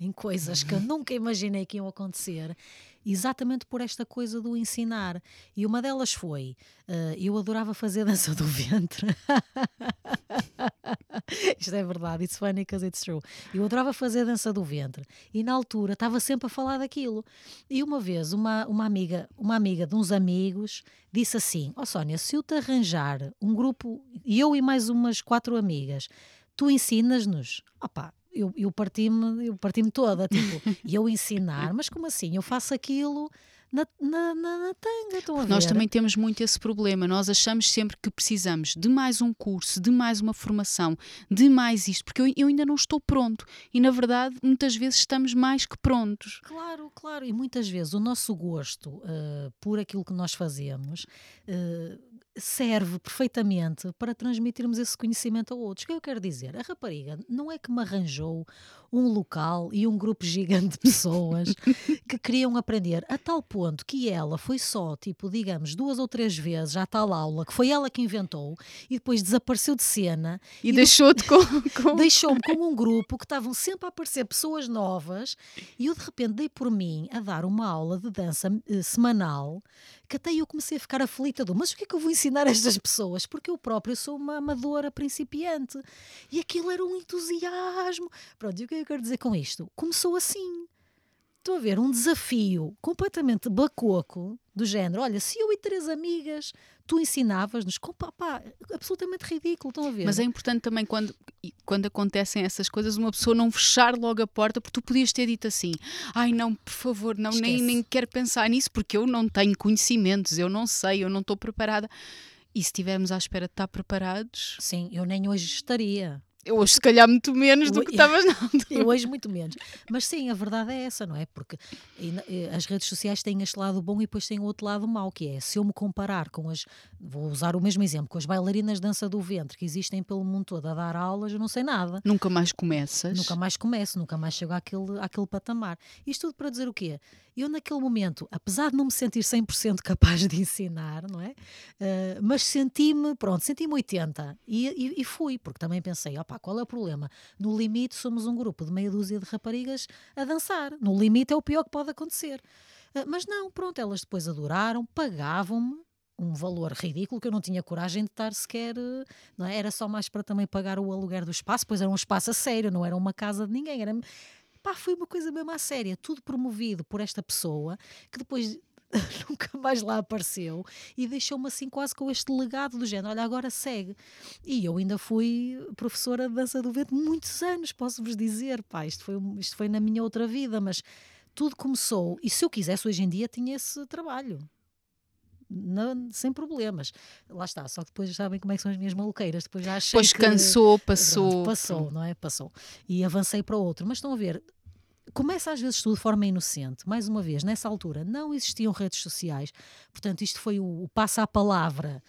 em coisas que eu nunca imaginei que iam acontecer, exatamente por esta coisa do ensinar. E uma delas foi: uh, eu adorava fazer dança do ventre. Isto é verdade, it's funny because it's true. Eu adorava fazer dança do ventre e na altura estava sempre a falar daquilo. E uma vez uma, uma amiga, uma amiga de uns amigos disse assim: Ó oh, Sónia, se eu te arranjar um grupo, eu e mais umas quatro amigas, tu ensinas-nos. Opá, eu, eu parti-me eu parti toda, tipo, e eu ensinar, mas como assim? Eu faço aquilo na, na, na, na tanga, estão a ver? Nós também temos muito esse problema, nós achamos sempre que precisamos de mais um curso, de mais uma formação, de mais isto, porque eu, eu ainda não estou pronto e na verdade muitas vezes estamos mais que prontos. Claro, claro, e muitas vezes o nosso gosto uh, por aquilo que nós fazemos uh, serve perfeitamente para transmitirmos esse conhecimento a outros. O que eu quero dizer? A rapariga não é que me arranjou um local e um grupo gigante de pessoas que queriam aprender a tal ponto que ela foi só, tipo, digamos, duas ou três vezes à tal aula, que foi ela que inventou, e depois desapareceu de cena. E, e deixou-te com. com... Deixou-me com um grupo que estavam sempre a aparecer pessoas novas, e eu de repente dei por mim a dar uma aula de dança uh, semanal que até eu comecei a ficar aflita do mas o que é que eu vou ensinar a estas pessoas? Porque eu própria sou uma amadora principiante. E aquilo era um entusiasmo. Pronto, e o que é que eu quero dizer com isto? Começou assim. Estou a ver um desafio completamente bacoco do género. Olha, se eu e três amigas tu ensinavas-nos, pá, absolutamente ridículo, estão a ver? Mas é importante também quando, quando acontecem essas coisas, uma pessoa não fechar logo a porta, porque tu podias ter dito assim: ai não, por favor, não, nem, nem quero pensar nisso, porque eu não tenho conhecimentos, eu não sei, eu não estou preparada. E se estivermos à espera de estar preparados. Sim, eu nem hoje estaria. Eu hoje, se calhar, muito menos do que estavas na altura. Eu hoje, muito menos. Mas sim, a verdade é essa, não é? Porque as redes sociais têm este lado bom e depois têm o outro lado mau, que é se eu me comparar com as. Vou usar o mesmo exemplo, com as bailarinas de dança do ventre que existem pelo mundo todo a dar aulas, eu não sei nada. Nunca mais começas. Nunca mais começo, nunca mais chego àquele, àquele patamar. Isto tudo para dizer o quê? Eu, naquele momento, apesar de não me sentir 100% capaz de ensinar, não é? Uh, mas senti-me, pronto, senti-me 80 e, e, e, fui, porque também pensei, opá, qual é o problema? No limite, somos um grupo de meia dúzia de raparigas a dançar. No limite é o pior que pode acontecer. Uh, mas não, pronto, elas depois adoraram, pagavam-me um valor ridículo que eu não tinha coragem de estar sequer, não é? Era só mais para também pagar o aluguer do espaço, pois era um espaço a sério, não era uma casa de ninguém, era Pá, foi uma coisa mesmo à séria, tudo promovido por esta pessoa que depois nunca mais lá apareceu e deixou-me assim quase com este legado do género, olha, agora segue. E eu ainda fui professora de dança do vento muitos anos, posso-vos dizer, pá, isto foi, isto foi na minha outra vida, mas tudo começou, e se eu quisesse hoje em dia tinha esse trabalho. Não, sem problemas. Lá está, só que depois sabem como é que são as minhas maluqueiras. Depois já achei Depois que, cansou, passou. Pronto, passou, não é? Passou. E avancei para outro. Mas estão a ver, começa às vezes tudo de forma inocente. Mais uma vez, nessa altura não existiam redes sociais, portanto, isto foi o, o passo à palavra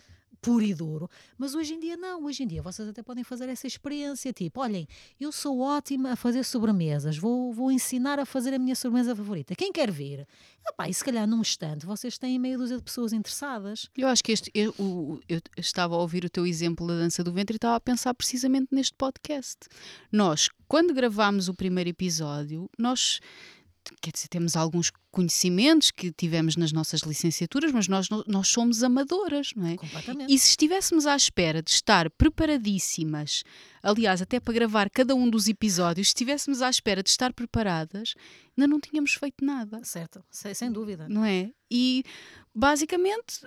puro e duro, mas hoje em dia não, hoje em dia vocês até podem fazer essa experiência, tipo, olhem, eu sou ótima a fazer sobremesas, vou, vou ensinar a fazer a minha sobremesa favorita, quem quer vir? Epá, e se calhar num instante vocês têm meia dúzia de pessoas interessadas. Eu acho que este, eu, eu, eu estava a ouvir o teu exemplo da dança do ventre e estava a pensar precisamente neste podcast. Nós, quando gravámos o primeiro episódio, nós quer dizer, temos alguns conhecimentos que tivemos nas nossas licenciaturas, mas nós, nós somos amadoras, não é? Completamente. E se estivéssemos à espera de estar preparadíssimas, aliás, até para gravar cada um dos episódios, se estivéssemos à espera de estar preparadas, ainda não tínhamos feito nada. Certo, sem, sem dúvida. Não é? E basicamente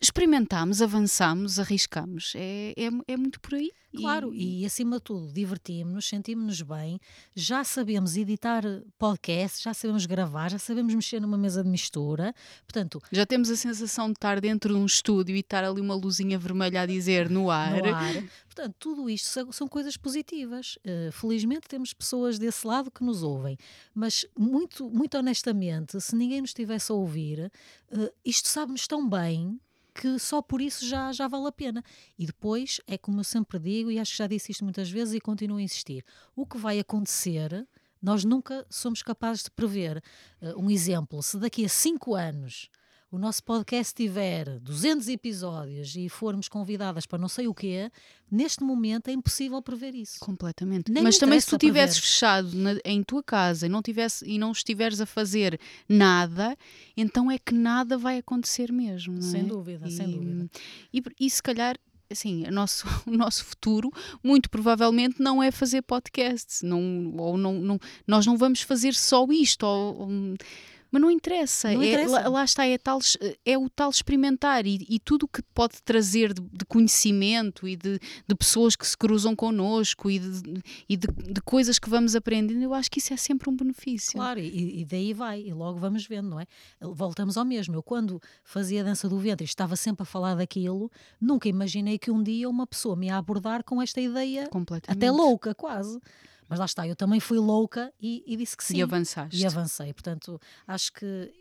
experimentámos, avançámos, arriscámos. É, é, é muito por aí. Claro, e, e acima de tudo, divertimos-nos, sentimos-nos bem, já sabemos editar podcast, já sabemos gravar, já sabemos mexer numa mesa de mistura. Portanto, já temos a sensação de estar dentro de um estúdio e estar ali uma luzinha vermelha a dizer no ar. No ar. Portanto, tudo isto são, são coisas positivas. Uh, felizmente temos pessoas desse lado que nos ouvem, mas muito, muito honestamente, se ninguém nos estivesse a ouvir, uh, isto sabe-nos tão bem que só por isso já, já vale a pena. E depois, é como eu sempre digo, e acho que já disse isto muitas vezes e continuo a insistir: o que vai acontecer, nós nunca somos capazes de prever. Uh, um exemplo: se daqui a cinco anos o nosso podcast tiver 200 episódios e formos convidadas para não sei o quê, neste momento é impossível prever isso. Completamente. Nem Mas também se tu tivesses fechado na, em tua casa e não, tivesse, e não estiveres a fazer nada, então é que nada vai acontecer mesmo. sem é? dúvida, e, sem dúvida. E, e se calhar assim, o nosso, o nosso futuro muito provavelmente não é fazer podcasts, não, ou não, não, nós não vamos fazer só isto, ou, ou mas não interessa. Não é, interessa. Lá, lá, está, é, tal, é o tal experimentar e, e tudo o que pode trazer de, de conhecimento e de, de, pessoas que se cruzam connosco e, de, e de, coisas que vamos aprendendo, eu acho que isso é sempre um benefício. Claro, e, e daí vai, e logo vamos vendo, não é? Voltamos ao mesmo. Eu, quando fazia a dança do ventre e estava sempre a falar daquilo, nunca imaginei que um dia uma pessoa me ia abordar com esta ideia até louca, quase. Mas lá está, eu também fui louca e, e disse que sim. E avançaste. E avancei. Portanto, acho que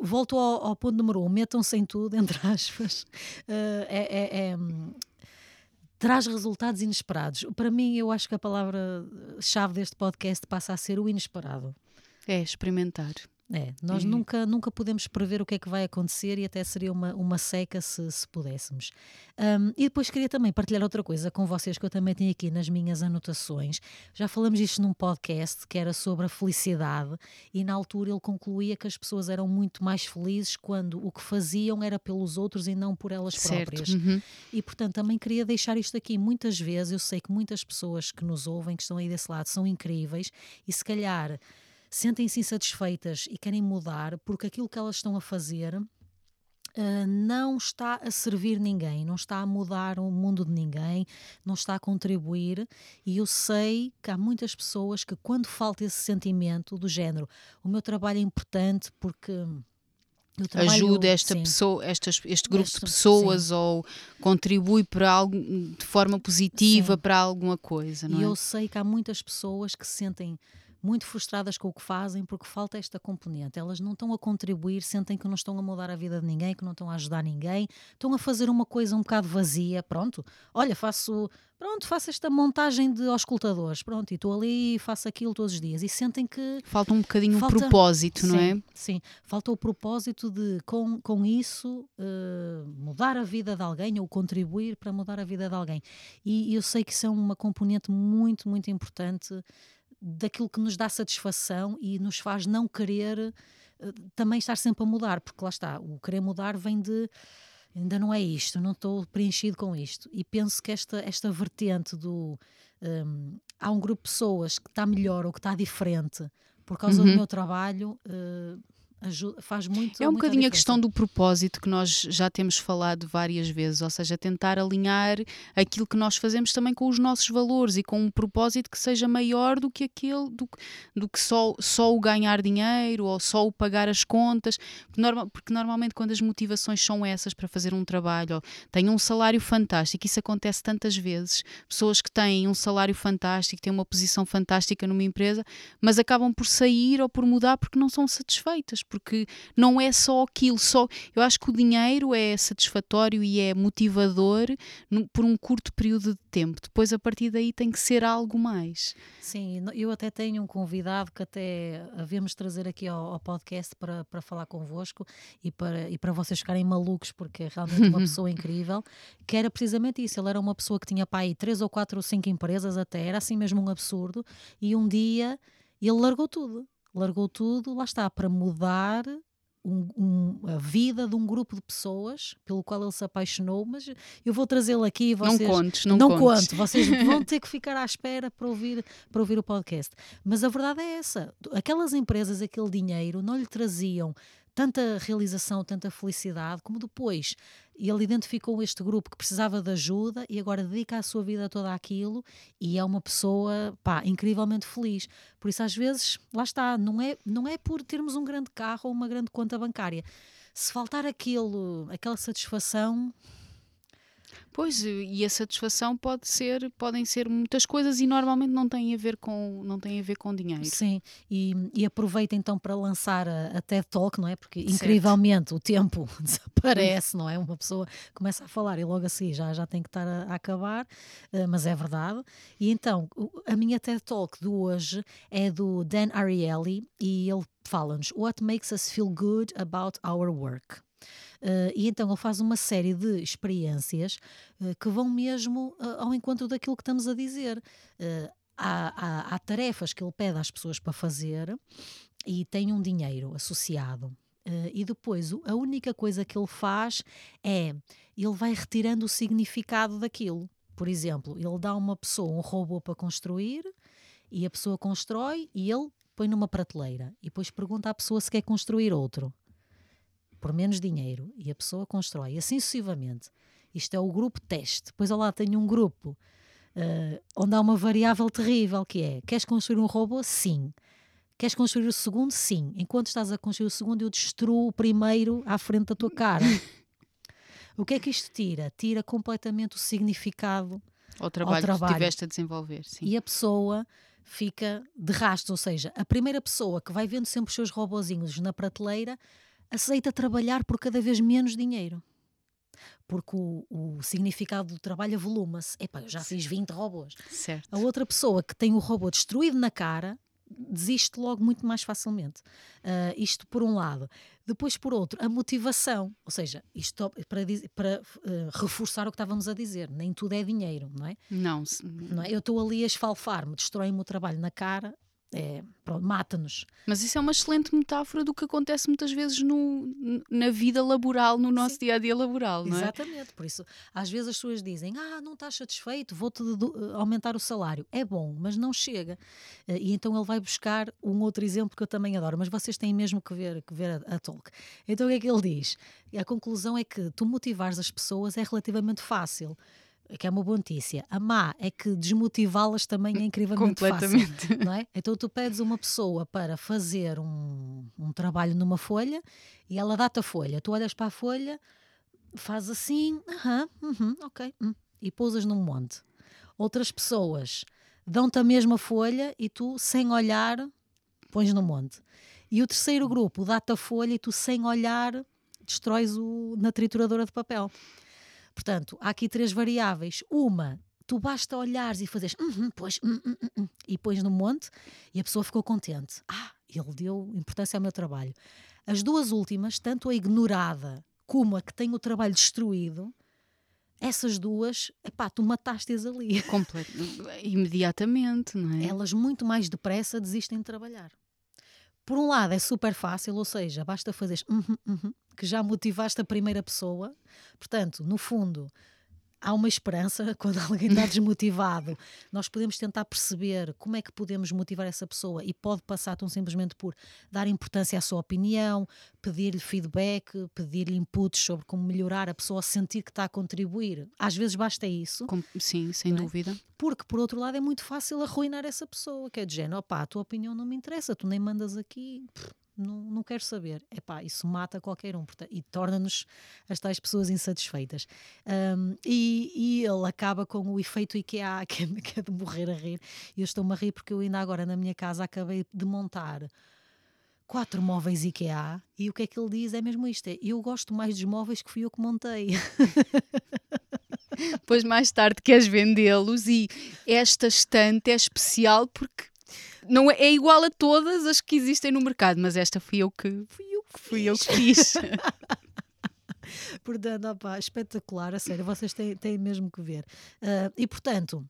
volto ao, ao ponto número um: metam-se em tudo, entre aspas. Uh, é, é, é traz resultados inesperados. Para mim, eu acho que a palavra-chave deste podcast passa a ser o inesperado. É experimentar. É, nós nunca, nunca podemos prever o que é que vai acontecer e até seria uma, uma seca se, se pudéssemos. Um, e depois queria também partilhar outra coisa com vocês que eu também tenho aqui nas minhas anotações. Já falamos isto num podcast que era sobre a felicidade e na altura ele concluía que as pessoas eram muito mais felizes quando o que faziam era pelos outros e não por elas próprias. Uhum. E portanto também queria deixar isto aqui. Muitas vezes eu sei que muitas pessoas que nos ouvem, que estão aí desse lado, são incríveis e se calhar sentem-se insatisfeitas e querem mudar porque aquilo que elas estão a fazer Uh, não está a servir ninguém, não está a mudar o mundo de ninguém, não está a contribuir. E eu sei que há muitas pessoas que, quando falta esse sentimento do género, o meu trabalho é importante porque. Ajuda esta pessoa, estas, este grupo de pessoas sim. ou contribui para algo de forma positiva sim. para alguma coisa. Não e é? eu sei que há muitas pessoas que se sentem muito frustradas com o que fazem porque falta esta componente. Elas não estão a contribuir, sentem que não estão a mudar a vida de ninguém, que não estão a ajudar ninguém, estão a fazer uma coisa um bocado vazia. Pronto, olha, faço. Pronto, faço esta montagem de auscultadores, pronto, e estou ali e faço aquilo todos os dias. E sentem que. Falta um bocadinho falta, o propósito, não sim, é? Sim, falta o propósito de, com, com isso, uh, mudar a vida de alguém ou contribuir para mudar a vida de alguém. E eu sei que isso é uma componente muito, muito importante daquilo que nos dá satisfação e nos faz não querer uh, também estar sempre a mudar, porque lá está, o querer mudar vem de ainda não é isto, não estou preenchido com isto. E penso que esta, esta vertente do um, há um grupo de pessoas que está melhor ou que está diferente por causa uhum. do meu trabalho. Uh, ajuda, faz muito. É um bocadinho a questão do propósito que nós já temos falado várias vezes, ou seja, tentar alinhar aquilo que nós fazemos também com os nossos valores e com um propósito que seja maior do que aquele, do, do que só, só o ganhar dinheiro ou só o pagar as contas, porque, norma, porque normalmente quando as motivações são essas para fazer um trabalho, têm um salário fantástico, isso acontece tantas vezes, pessoas que têm um salário fantástico, têm uma posição fantástica numa empresa, mas acabam por sair ou por mudar porque não são satisfeitas porque não é só aquilo, só eu acho que o dinheiro é satisfatório e é motivador no, por um curto período de tempo. Depois a partir daí tem que ser algo mais. Sim, eu até tenho um convidado que até havemos trazer aqui ao, ao podcast para, para falar convosco e para, e para vocês ficarem malucos, porque é realmente uma pessoa incrível, que era precisamente isso. Ele era uma pessoa que tinha pai três ou quatro ou cinco empresas até, era assim mesmo um absurdo, e um dia ele largou tudo. Largou tudo, lá está, para mudar um, um, a vida de um grupo de pessoas pelo qual ele se apaixonou, mas eu vou trazê-lo aqui e vocês... Não contes, não, não contes. conto, vocês vão ter que ficar à espera para ouvir, para ouvir o podcast. Mas a verdade é essa, aquelas empresas, aquele dinheiro, não lhe traziam tanta realização, tanta felicidade, como depois ele identificou este grupo que precisava de ajuda e agora dedica a sua vida toda àquilo e é uma pessoa pá, incrivelmente feliz. Por isso, às vezes, lá está, não é, não é por termos um grande carro ou uma grande conta bancária. Se faltar aquilo, aquela satisfação, Pois, e a satisfação pode ser, podem ser muitas coisas e normalmente não tem a ver com, não tem a ver com dinheiro. Sim, e, e aproveita então para lançar a, a TED Talk, não é? Porque certo. incrivelmente o tempo desaparece, não é? Uma pessoa começa a falar e logo assim já, já tem que estar a, a acabar, uh, mas é verdade. E então, a minha TED Talk de hoje é do Dan Ariely e ele fala-nos What makes us feel good about our work? Uh, e então ele faz uma série de experiências uh, que vão mesmo uh, ao encontro daquilo que estamos a dizer. Há, há, há, tarefas que ele pede às pessoas para fazer e tem um dinheiro associado. e depois a única coisa que ele faz é ele vai retirando o significado daquilo. Por exemplo, ele dá a uma pessoa um robô para construir e a pessoa constrói e ele põe numa prateleira e depois pergunta à pessoa se quer construir outro por menos dinheiro e a pessoa constrói, assim sucessivamente. Isto é o grupo teste. Depois lá tenho um grupo uh, onde há uma variável terrível que é: queres construir um robô? Sim. Queres construir o segundo? Sim. Enquanto estás a construir o segundo, eu destruo o primeiro à frente da tua cara. o que é que isto tira? Tira completamente o significado ao trabalho, ao trabalho. que estiveste a desenvolver. Sim. E a pessoa fica de rastro, ou seja, a primeira pessoa que vai vendo sempre os seus robozinhos na prateleira aceita trabalhar por cada vez menos dinheiro. Porque o, o significado do trabalho avoluma-se. Epá, eu já fiz 20 robôs. Certo. A outra pessoa que tem o robô destruído na cara desiste logo muito mais facilmente. Uh, isto por um lado. Depois, por outro, a motivação. Ou seja, isto para, para uh, reforçar o que estávamos a dizer. Nem tudo é dinheiro, não é? Não. não é? Eu estou ali a esfalfar-me, destrói-me o trabalho na cara é, mata-nos. Mas isso é uma excelente metáfora do que acontece muitas vezes no, na vida laboral, no nosso dia a dia laboral, não é? Exatamente, por isso, às vezes as pessoas dizem: Ah, não estás satisfeito, vou-te eh, aumentar o salário. É bom, mas não chega. Eh, e então ele vai buscar um outro exemplo que eu também adoro, mas vocês têm mesmo que ver, que ver a, a Tolk. Então o que é que ele diz? A conclusão é que tu motivares as pessoas é relativamente fácil que é uma boa notícia. A má é que desmotivá-las também é incrivelmente fácil. Não é? Então tu pedes uma pessoa para fazer um, um trabalho numa folha e ela dá-te a folha. Tu olhas para a folha, faz assim, aham, uh -huh, uh -huh, ok, uh, e pousas num monte. Outras pessoas dão-te a mesma folha e tu, sem olhar, pões no monte. E o terceiro grupo dá-te a folha e tu, sem olhar, destróis o na trituradora de papel. Portanto, há aqui três variáveis. Uma, tu basta olhares e fazeres, uhum, pois, uhum, uhum, e pões no monte e a pessoa ficou contente. Ah, ele deu importância ao meu trabalho. As duas últimas, tanto a ignorada como a que tem o trabalho destruído, essas duas, epá, tu mataste-as ali. Completo, imediatamente, não é? Elas muito mais depressa desistem de trabalhar. Por um lado é super fácil, ou seja, basta fazer uhum, uhum, que já motivaste a primeira pessoa. Portanto, no fundo, há uma esperança quando alguém está desmotivado. Nós podemos tentar perceber como é que podemos motivar essa pessoa e pode passar tão simplesmente por dar importância à sua opinião, pedir-lhe feedback, pedir-lhe inputs sobre como melhorar, a pessoa sentir que está a contribuir. Às vezes basta isso. Sim, sem é? dúvida. Porque, por outro lado, é muito fácil arruinar essa pessoa, que é de género, opá, a tua opinião não me interessa, tu nem mandas aqui. Pff, não, não quero saber. Epá, isso mata qualquer um portanto, e torna-nos as tais pessoas insatisfeitas. Um, e, e, ele acaba com o efeito IKEA, que é, que é de morrer a rir. E eu estou-me a rir porque eu ainda agora na minha casa acabei de montar quatro móveis IKEA e o que é que ele diz é mesmo isto: é, eu gosto mais dos móveis que fui eu que montei. Depois mais tarde queres vendê-los e esta estante é especial porque não é, é, igual a todas as que existem no mercado, mas esta fui eu que fui eu que, fui eu que fiz. portanto, opa, espetacular, a sério, vocês têm, têm mesmo que ver. Uh, e portanto,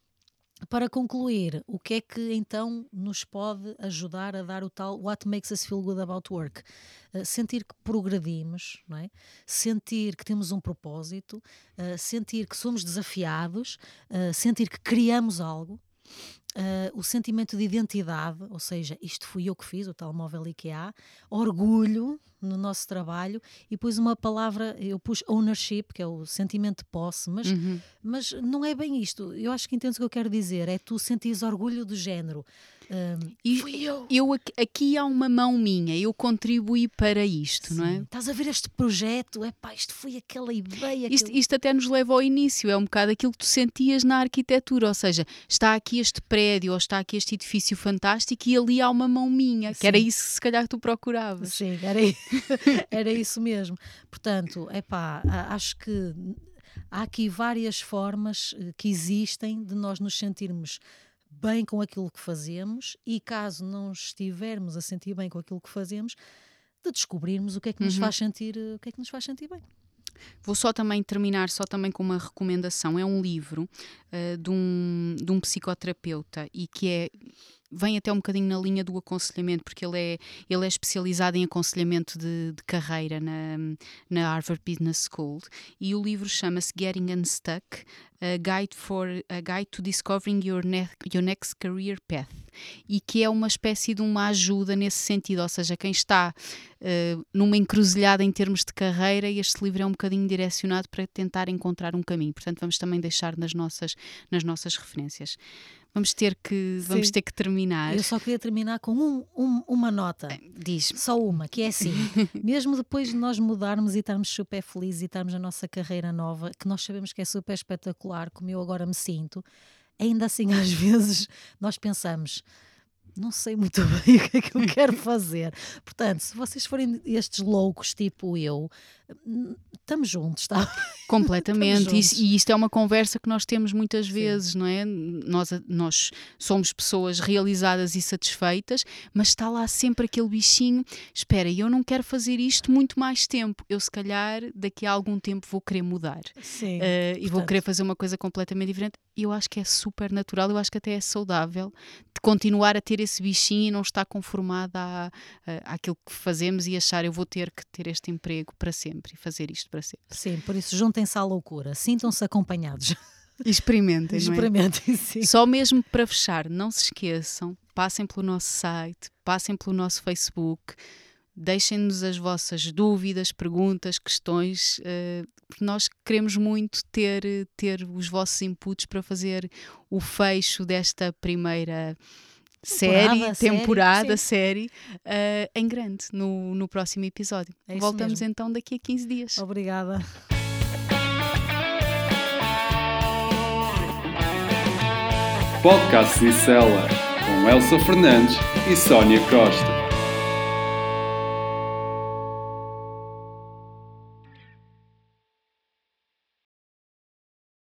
para concluir, o que é que então nos pode ajudar a dar o tal What makes us feel good about work? Uh, sentir que progredimos, não é? sentir que temos um propósito, uh, sentir que somos desafiados, sentir que criamos algo. O sentimento de identidade, ou seja, isto fui eu que fiz, o tal móvel IKEA, orgulho, no nosso trabalho e depois uma palavra, eu pus ownership, que é o sentimento de posse, mas, uhum. mas não é bem isto. Eu acho que entendes o que eu quero dizer, é tu sentires orgulho do género. Um, e fui eu. eu. Aqui há uma mão minha, eu contribuí para isto, Sim. não é? Estás a ver este projeto, é pá, isto foi aquela ideia. Isto, que... isto até nos leva ao início, é um bocado aquilo que tu sentias na arquitetura, ou seja, está aqui este prédio ou está aqui este edifício fantástico e ali há uma mão minha, Sim. que era isso que se calhar tu procuravas. Sim, era isso. Era isso mesmo. Portanto, é pá, acho que há aqui várias formas eh, que existem de nós nos sentirmos bem com aquilo que fazemos e caso não estivermos a sentir bem com aquilo que fazemos, de descobrirmos o que é que nos uhum. faz sentir, o que é que nos faz sentir bem. Vou só também terminar só também com uma recomendação. É um livro uh, de, um, de um psicoterapeuta e que é vem até um bocadinho na linha do aconselhamento, porque ele é, ele é especializado em aconselhamento de, de carreira na, na Harvard Business School e o livro chama-se Getting Unstuck, a guide, for, a guide to Discovering your, ne your Next Career Path e que é uma espécie de uma ajuda nesse sentido, ou seja, quem está uh, numa encruzilhada em termos de carreira, este livro é um bocadinho direcionado para tentar encontrar um caminho. Portanto, vamos também deixar nas nossas, nas nossas referências. Vamos ter que, vamos ter que terminar. Eu só queria terminar com um, um, uma nota. Diz. Só uma, que é assim: mesmo depois de nós mudarmos e estarmos super felizes e estarmos na nossa carreira nova, que nós sabemos que é super espetacular, como eu agora me sinto, ainda assim, às vezes, nós pensamos não sei muito bem o que é que eu quero fazer. Portanto, se vocês forem estes loucos tipo eu, estamos juntos, está? Completamente. juntos. E, isto é uma conversa que nós temos muitas vezes, Sim. não é? Nós, nós somos pessoas realizadas e satisfeitas, mas está lá sempre aquele bichinho: espera, eu não quero fazer isto muito mais tempo. Eu, se calhar, daqui a algum tempo vou querer mudar. Sim. Uh, e vou querer fazer uma coisa completamente diferente. E eu acho que é super natural, eu acho que até é saudável de continuar a ter esse bichinho e não estar conformada à, àquilo que fazemos e achar eu vou ter que ter este emprego para sempre e fazer isto para sempre. Sim, por isso juntem-se à loucura, sintam-se acompanhados. Experimentem, Experimentem, é? sim. Só mesmo para fechar, não se esqueçam, passem pelo nosso site, passem pelo nosso Facebook, deixem-nos as vossas dúvidas, perguntas, questões, uh, nós queremos muito ter, ter os vossos inputs para fazer o fecho desta primeira série, temporada, série, uh, em grande no, no próximo episódio. É Voltamos mesmo. então daqui a 15 dias. Obrigada. Podcast Cicela, com Elsa Fernandes e Sónia Costa.